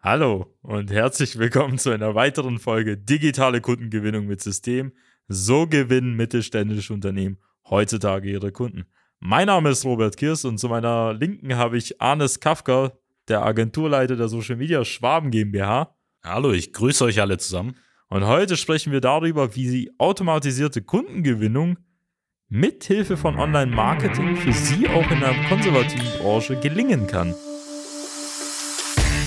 Hallo und herzlich willkommen zu einer weiteren Folge Digitale Kundengewinnung mit System. So gewinnen mittelständische Unternehmen heutzutage ihre Kunden. Mein Name ist Robert Kirs und zu meiner Linken habe ich Arnes Kafka, der Agenturleiter der Social Media Schwaben GmbH. Hallo, ich grüße euch alle zusammen. Und heute sprechen wir darüber, wie Sie automatisierte Kundengewinnung mit Hilfe von Online-Marketing für Sie auch in der konservativen Branche gelingen kann.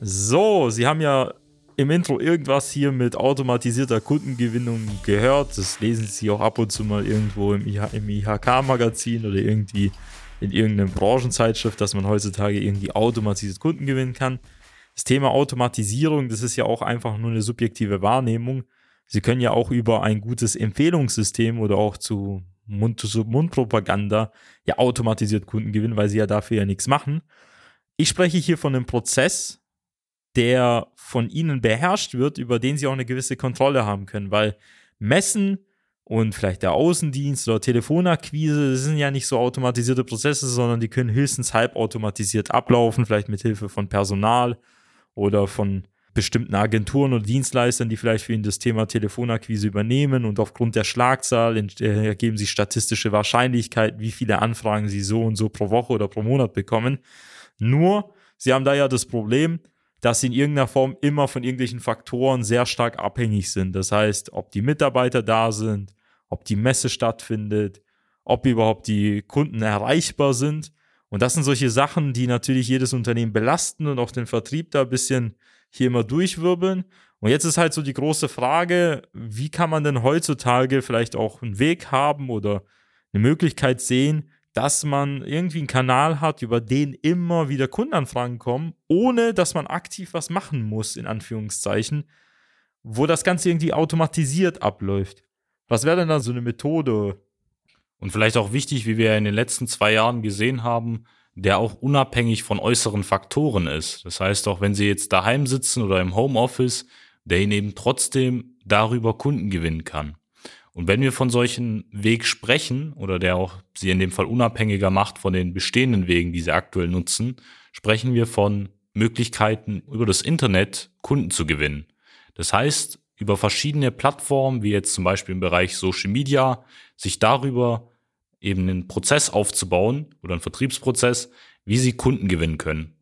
So, Sie haben ja im Intro irgendwas hier mit automatisierter Kundengewinnung gehört. Das lesen Sie auch ab und zu mal irgendwo im, IH, im IHK-Magazin oder irgendwie in irgendeiner Branchenzeitschrift, dass man heutzutage irgendwie automatisiert Kunden gewinnen kann. Das Thema Automatisierung, das ist ja auch einfach nur eine subjektive Wahrnehmung. Sie können ja auch über ein gutes Empfehlungssystem oder auch zu Mund-zu-Mund-Propaganda -Mund ja automatisiert Kunden gewinnen, weil sie ja dafür ja nichts machen. Ich spreche hier von einem Prozess, der von ihnen beherrscht wird, über den sie auch eine gewisse Kontrolle haben können, weil Messen und vielleicht der Außendienst oder Telefonakquise, das sind ja nicht so automatisierte Prozesse, sondern die können höchstens halbautomatisiert ablaufen, vielleicht mit Hilfe von Personal oder von bestimmten Agenturen oder Dienstleistern, die vielleicht für ihn das Thema Telefonakquise übernehmen und aufgrund der Schlagzahl äh, ergeben sich statistische Wahrscheinlichkeiten, wie viele Anfragen sie so und so pro Woche oder pro Monat bekommen. Nur, sie haben da ja das Problem, dass sie in irgendeiner Form immer von irgendwelchen Faktoren sehr stark abhängig sind. Das heißt, ob die Mitarbeiter da sind, ob die Messe stattfindet, ob überhaupt die Kunden erreichbar sind. Und das sind solche Sachen, die natürlich jedes Unternehmen belasten und auch den Vertrieb da ein bisschen hier immer durchwirbeln. Und jetzt ist halt so die große Frage, wie kann man denn heutzutage vielleicht auch einen Weg haben oder eine Möglichkeit sehen, dass man irgendwie einen Kanal hat, über den immer wieder Kundenanfragen kommen, ohne dass man aktiv was machen muss, in Anführungszeichen, wo das Ganze irgendwie automatisiert abläuft. Was wäre denn da so eine Methode? Und vielleicht auch wichtig, wie wir in den letzten zwei Jahren gesehen haben, der auch unabhängig von äußeren Faktoren ist. Das heißt auch, wenn Sie jetzt daheim sitzen oder im Homeoffice, der Ihnen eben trotzdem darüber Kunden gewinnen kann. Und wenn wir von solchen Weg sprechen oder der auch sie in dem Fall unabhängiger macht von den bestehenden Wegen, die sie aktuell nutzen, sprechen wir von Möglichkeiten über das Internet Kunden zu gewinnen. Das heißt, über verschiedene Plattformen, wie jetzt zum Beispiel im Bereich Social Media, sich darüber eben einen Prozess aufzubauen oder einen Vertriebsprozess, wie sie Kunden gewinnen können.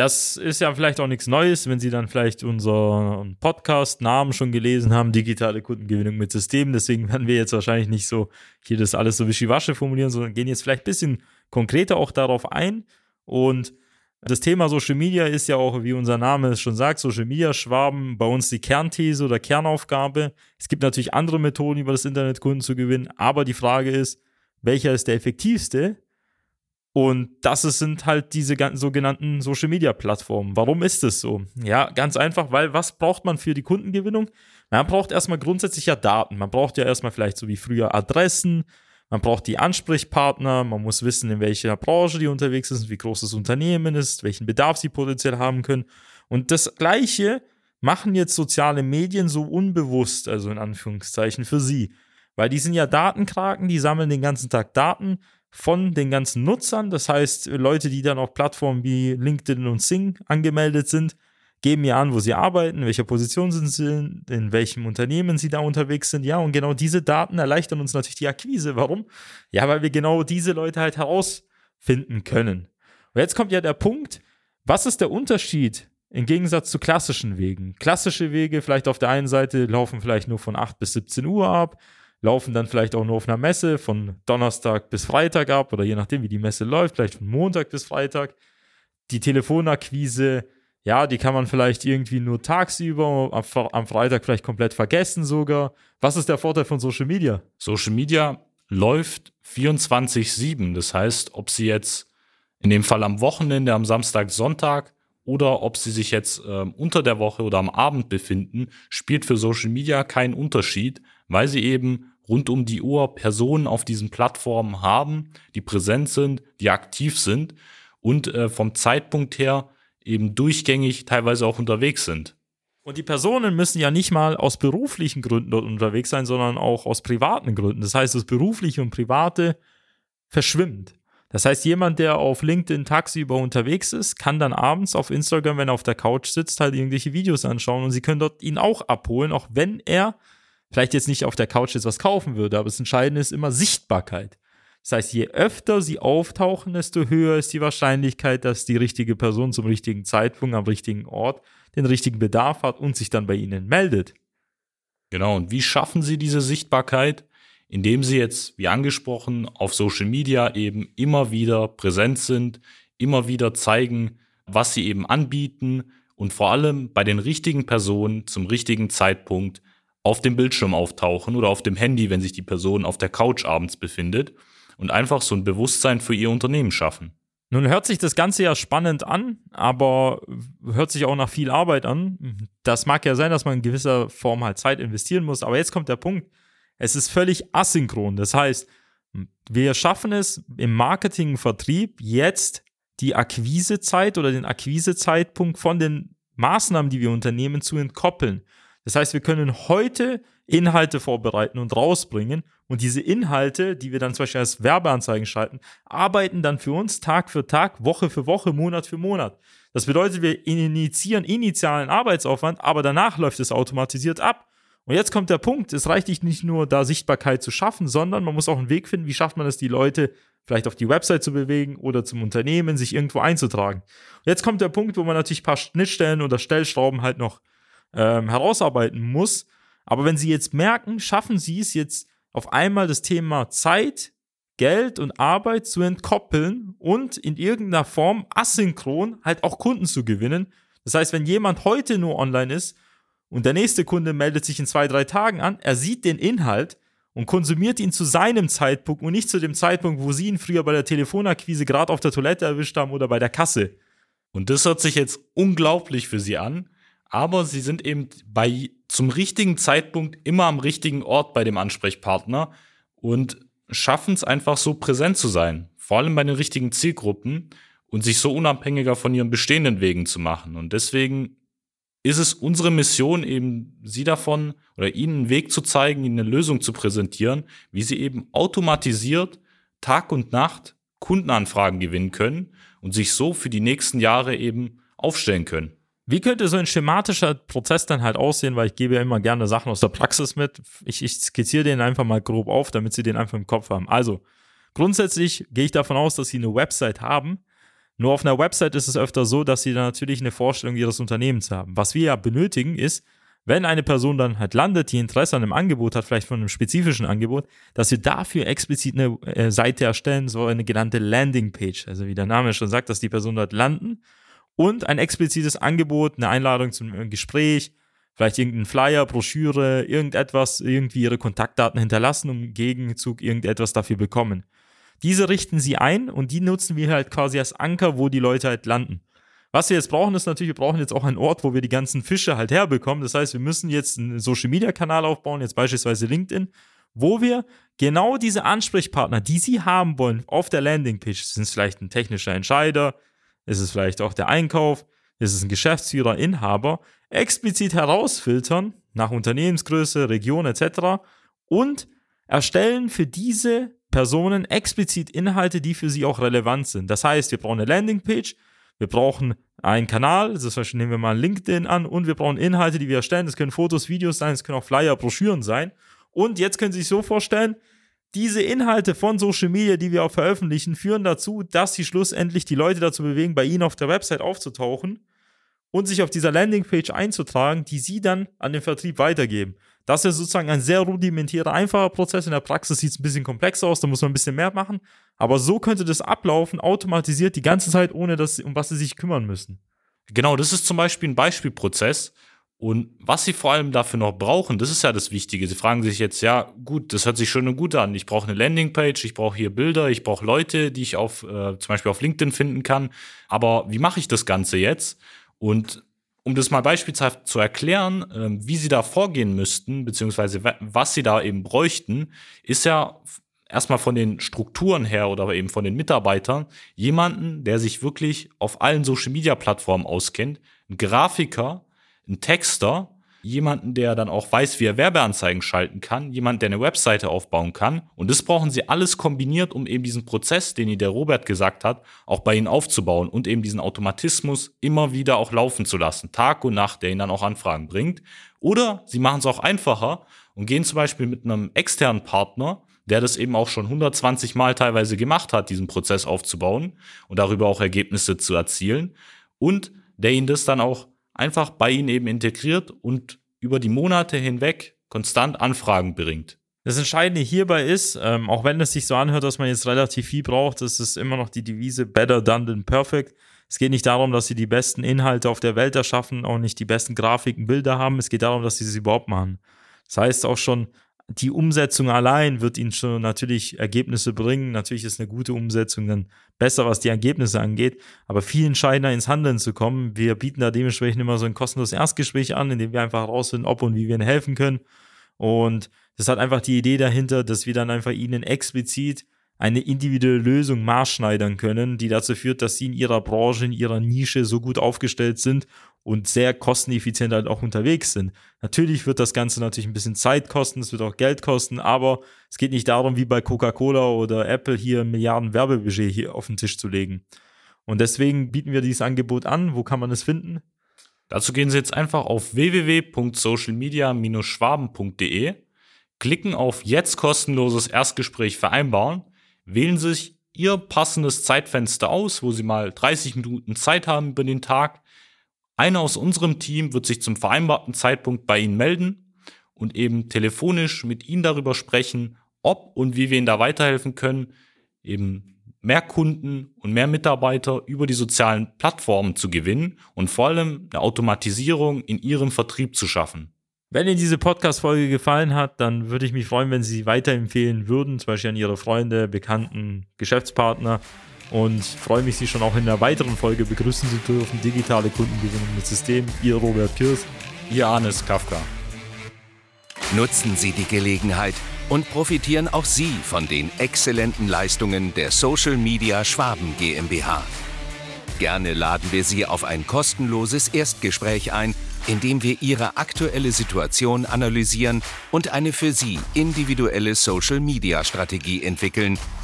Das ist ja vielleicht auch nichts Neues, wenn Sie dann vielleicht unseren Podcast-Namen schon gelesen haben, digitale Kundengewinnung mit Systemen. Deswegen werden wir jetzt wahrscheinlich nicht so hier das alles so wischiwasche formulieren, sondern gehen jetzt vielleicht ein bisschen konkreter auch darauf ein. Und das Thema Social Media ist ja auch, wie unser Name es schon sagt, Social Media Schwaben bei uns die Kernthese oder Kernaufgabe. Es gibt natürlich andere Methoden, über das Internet Kunden zu gewinnen, aber die Frage ist, welcher ist der effektivste? Und das sind halt diese sogenannten Social Media Plattformen. Warum ist es so? Ja, ganz einfach, weil was braucht man für die Kundengewinnung? Man braucht erstmal grundsätzlich ja Daten. Man braucht ja erstmal vielleicht so wie früher Adressen. Man braucht die Ansprechpartner. Man muss wissen, in welcher Branche die unterwegs sind, wie groß das Unternehmen ist, welchen Bedarf sie potenziell haben können. Und das Gleiche machen jetzt soziale Medien so unbewusst, also in Anführungszeichen, für sie. Weil die sind ja Datenkraken, die sammeln den ganzen Tag Daten von den ganzen Nutzern. Das heißt, Leute, die dann auf Plattformen wie LinkedIn und Sing angemeldet sind, geben ja an, wo sie arbeiten, in welcher Position sind sie, in welchem Unternehmen sie da unterwegs sind. Ja, und genau diese Daten erleichtern uns natürlich die Akquise. Warum? Ja, weil wir genau diese Leute halt herausfinden können. Und jetzt kommt ja der Punkt, Was ist der Unterschied im Gegensatz zu klassischen Wegen? Klassische Wege, vielleicht auf der einen Seite, laufen vielleicht nur von 8 bis 17 Uhr ab, laufen dann vielleicht auch nur auf einer Messe von Donnerstag bis Freitag ab oder je nachdem, wie die Messe läuft, vielleicht von Montag bis Freitag. Die Telefonakquise, ja, die kann man vielleicht irgendwie nur tagsüber, am Freitag vielleicht komplett vergessen sogar. Was ist der Vorteil von Social Media? Social Media läuft 24-7. Das heißt, ob sie jetzt in dem Fall am Wochenende, am Samstag, Sonntag oder ob sie sich jetzt äh, unter der Woche oder am Abend befinden, spielt für Social Media keinen Unterschied, weil sie eben rund um die Uhr Personen auf diesen Plattformen haben, die präsent sind, die aktiv sind und äh, vom Zeitpunkt her eben durchgängig teilweise auch unterwegs sind. Und die Personen müssen ja nicht mal aus beruflichen Gründen dort unterwegs sein, sondern auch aus privaten Gründen. Das heißt, das berufliche und private verschwimmt. Das heißt, jemand, der auf LinkedIn tagsüber unterwegs ist, kann dann abends auf Instagram, wenn er auf der Couch sitzt, halt irgendwelche Videos anschauen und sie können dort ihn auch abholen, auch wenn er vielleicht jetzt nicht auf der Couch jetzt was kaufen würde. Aber das Entscheidende ist immer Sichtbarkeit. Das heißt, je öfter sie auftauchen, desto höher ist die Wahrscheinlichkeit, dass die richtige Person zum richtigen Zeitpunkt am richtigen Ort den richtigen Bedarf hat und sich dann bei ihnen meldet. Genau, und wie schaffen sie diese Sichtbarkeit? Indem sie jetzt, wie angesprochen, auf Social Media eben immer wieder präsent sind, immer wieder zeigen, was sie eben anbieten und vor allem bei den richtigen Personen zum richtigen Zeitpunkt auf dem Bildschirm auftauchen oder auf dem Handy, wenn sich die Person auf der Couch abends befindet und einfach so ein Bewusstsein für ihr Unternehmen schaffen. Nun hört sich das Ganze ja spannend an, aber hört sich auch nach viel Arbeit an. Das mag ja sein, dass man in gewisser Form halt Zeit investieren muss, aber jetzt kommt der Punkt. Es ist völlig asynchron. Das heißt, wir schaffen es im Marketing, Vertrieb jetzt die Akquisezeit oder den Akquisezeitpunkt von den Maßnahmen, die wir unternehmen, zu entkoppeln. Das heißt, wir können heute Inhalte vorbereiten und rausbringen und diese Inhalte, die wir dann zum Beispiel als Werbeanzeigen schalten, arbeiten dann für uns Tag für Tag, Woche für Woche, Monat für Monat. Das bedeutet, wir initiieren initialen Arbeitsaufwand, aber danach läuft es automatisiert ab. Und jetzt kommt der Punkt, es reicht nicht nur da Sichtbarkeit zu schaffen, sondern man muss auch einen Weg finden, wie schafft man es, die Leute vielleicht auf die Website zu bewegen oder zum Unternehmen, sich irgendwo einzutragen. Und jetzt kommt der Punkt, wo man natürlich ein paar Schnittstellen oder Stellschrauben halt noch ähm, herausarbeiten muss. Aber wenn Sie jetzt merken, schaffen Sie es jetzt auf einmal das Thema Zeit, Geld und Arbeit zu entkoppeln und in irgendeiner Form asynchron halt auch Kunden zu gewinnen. Das heißt, wenn jemand heute nur online ist und der nächste Kunde meldet sich in zwei, drei Tagen an, er sieht den Inhalt und konsumiert ihn zu seinem Zeitpunkt und nicht zu dem Zeitpunkt, wo Sie ihn früher bei der Telefonakquise gerade auf der Toilette erwischt haben oder bei der Kasse. Und das hört sich jetzt unglaublich für Sie an, aber sie sind eben bei zum richtigen Zeitpunkt immer am richtigen Ort bei dem Ansprechpartner und schaffen es einfach so präsent zu sein, vor allem bei den richtigen Zielgruppen und sich so unabhängiger von ihren bestehenden Wegen zu machen. Und deswegen ist es unsere Mission eben, sie davon oder ihnen einen Weg zu zeigen, ihnen eine Lösung zu präsentieren, wie sie eben automatisiert Tag und Nacht Kundenanfragen gewinnen können und sich so für die nächsten Jahre eben aufstellen können. Wie könnte so ein schematischer Prozess dann halt aussehen? Weil ich gebe ja immer gerne Sachen aus der Praxis mit. Ich, ich skizziere den einfach mal grob auf, damit Sie den einfach im Kopf haben. Also, grundsätzlich gehe ich davon aus, dass Sie eine Website haben. Nur auf einer Website ist es öfter so, dass Sie dann natürlich eine Vorstellung Ihres Unternehmens haben. Was wir ja benötigen ist, wenn eine Person dann halt landet, die Interesse an einem Angebot hat, vielleicht von einem spezifischen Angebot, dass wir dafür explizit eine äh, Seite erstellen, so eine genannte Landingpage. Also wie der Name schon sagt, dass die Person dort landen und ein explizites Angebot, eine Einladung zum Gespräch, vielleicht irgendein Flyer, Broschüre, irgendetwas, irgendwie ihre Kontaktdaten hinterlassen und im Gegenzug irgendetwas dafür bekommen. Diese richten sie ein und die nutzen wir halt quasi als Anker, wo die Leute halt landen. Was wir jetzt brauchen, ist natürlich, wir brauchen jetzt auch einen Ort, wo wir die ganzen Fische halt herbekommen. Das heißt, wir müssen jetzt einen Social Media Kanal aufbauen, jetzt beispielsweise LinkedIn, wo wir genau diese Ansprechpartner, die Sie haben wollen, auf der Landingpage, sind es vielleicht ein technischer Entscheider, ist es vielleicht auch der Einkauf? Ist es ein Geschäftsführer, Inhaber? Explizit herausfiltern nach Unternehmensgröße, Region etc. und erstellen für diese Personen explizit Inhalte, die für sie auch relevant sind. Das heißt, wir brauchen eine Landingpage, wir brauchen einen Kanal, das heißt, nehmen wir mal LinkedIn an und wir brauchen Inhalte, die wir erstellen. Das können Fotos, Videos sein, es können auch Flyer, Broschüren sein. Und jetzt können Sie sich so vorstellen, diese Inhalte von Social Media, die wir auch veröffentlichen, führen dazu, dass sie schlussendlich die Leute dazu bewegen, bei ihnen auf der Website aufzutauchen und sich auf dieser Landingpage einzutragen, die sie dann an den Vertrieb weitergeben. Das ist sozusagen ein sehr rudimentärer, einfacher Prozess. In der Praxis sieht es ein bisschen komplexer aus, da muss man ein bisschen mehr machen. Aber so könnte das ablaufen, automatisiert die ganze Zeit, ohne dass, um was sie sich kümmern müssen. Genau, das ist zum Beispiel ein Beispielprozess. Und was sie vor allem dafür noch brauchen, das ist ja das Wichtige. Sie fragen sich jetzt, ja, gut, das hört sich schön und gut an. Ich brauche eine Landingpage, ich brauche hier Bilder, ich brauche Leute, die ich auf, äh, zum Beispiel auf LinkedIn finden kann. Aber wie mache ich das Ganze jetzt? Und um das mal beispielshaft zu erklären, äh, wie sie da vorgehen müssten, beziehungsweise was sie da eben bräuchten, ist ja erstmal von den Strukturen her oder eben von den Mitarbeitern jemanden, der sich wirklich auf allen Social Media Plattformen auskennt, ein Grafiker, ein Texter, jemanden, der dann auch weiß, wie er Werbeanzeigen schalten kann, jemand, der eine Webseite aufbauen kann. Und das brauchen sie alles kombiniert, um eben diesen Prozess, den Ihnen der Robert gesagt hat, auch bei Ihnen aufzubauen und eben diesen Automatismus immer wieder auch laufen zu lassen, Tag und Nacht, der Ihnen dann auch Anfragen bringt. Oder Sie machen es auch einfacher und gehen zum Beispiel mit einem externen Partner, der das eben auch schon 120 Mal teilweise gemacht hat, diesen Prozess aufzubauen und darüber auch Ergebnisse zu erzielen und der Ihnen das dann auch einfach bei ihnen eben integriert und über die Monate hinweg konstant Anfragen bringt. Das Entscheidende hierbei ist, ähm, auch wenn es sich so anhört, dass man jetzt relativ viel braucht, das ist immer noch die Devise better done than perfect. Es geht nicht darum, dass sie die besten Inhalte auf der Welt erschaffen, auch nicht die besten Grafiken, Bilder haben. Es geht darum, dass sie es überhaupt machen. Das heißt auch schon, die Umsetzung allein wird ihnen schon natürlich Ergebnisse bringen. Natürlich ist eine gute Umsetzung dann besser, was die Ergebnisse angeht. Aber viel entscheidender ins Handeln zu kommen. Wir bieten da dementsprechend immer so ein kostenloses Erstgespräch an, in dem wir einfach herausfinden, ob und wie wir ihnen helfen können. Und das hat einfach die Idee dahinter, dass wir dann einfach ihnen explizit eine individuelle Lösung maßschneidern können, die dazu führt, dass sie in ihrer Branche, in ihrer Nische so gut aufgestellt sind und sehr kosteneffizient halt auch unterwegs sind. Natürlich wird das Ganze natürlich ein bisschen Zeit kosten, es wird auch Geld kosten, aber es geht nicht darum, wie bei Coca-Cola oder Apple hier Milliarden Werbebudget hier auf den Tisch zu legen. Und deswegen bieten wir dieses Angebot an. Wo kann man es finden? Dazu gehen Sie jetzt einfach auf www.socialmedia-schwaben.de, klicken auf jetzt kostenloses Erstgespräch vereinbaren, wählen sich Ihr passendes Zeitfenster aus, wo Sie mal 30 Minuten Zeit haben über den Tag, einer aus unserem Team wird sich zum vereinbarten Zeitpunkt bei Ihnen melden und eben telefonisch mit Ihnen darüber sprechen, ob und wie wir Ihnen da weiterhelfen können, eben mehr Kunden und mehr Mitarbeiter über die sozialen Plattformen zu gewinnen und vor allem eine Automatisierung in Ihrem Vertrieb zu schaffen. Wenn Ihnen diese Podcast-Folge gefallen hat, dann würde ich mich freuen, wenn Sie sie weiterempfehlen würden, zum Beispiel an Ihre Freunde, Bekannten, Geschäftspartner und freue mich, Sie schon auch in einer weiteren Folge begrüßen zu dürfen. Digitale Kundengewinnung mit System. Ihr Robert Kirs. Ihr Arnes Kafka. Nutzen Sie die Gelegenheit und profitieren auch Sie von den exzellenten Leistungen der Social Media Schwaben GmbH. Gerne laden wir Sie auf ein kostenloses Erstgespräch ein, in dem wir Ihre aktuelle Situation analysieren und eine für Sie individuelle Social Media Strategie entwickeln,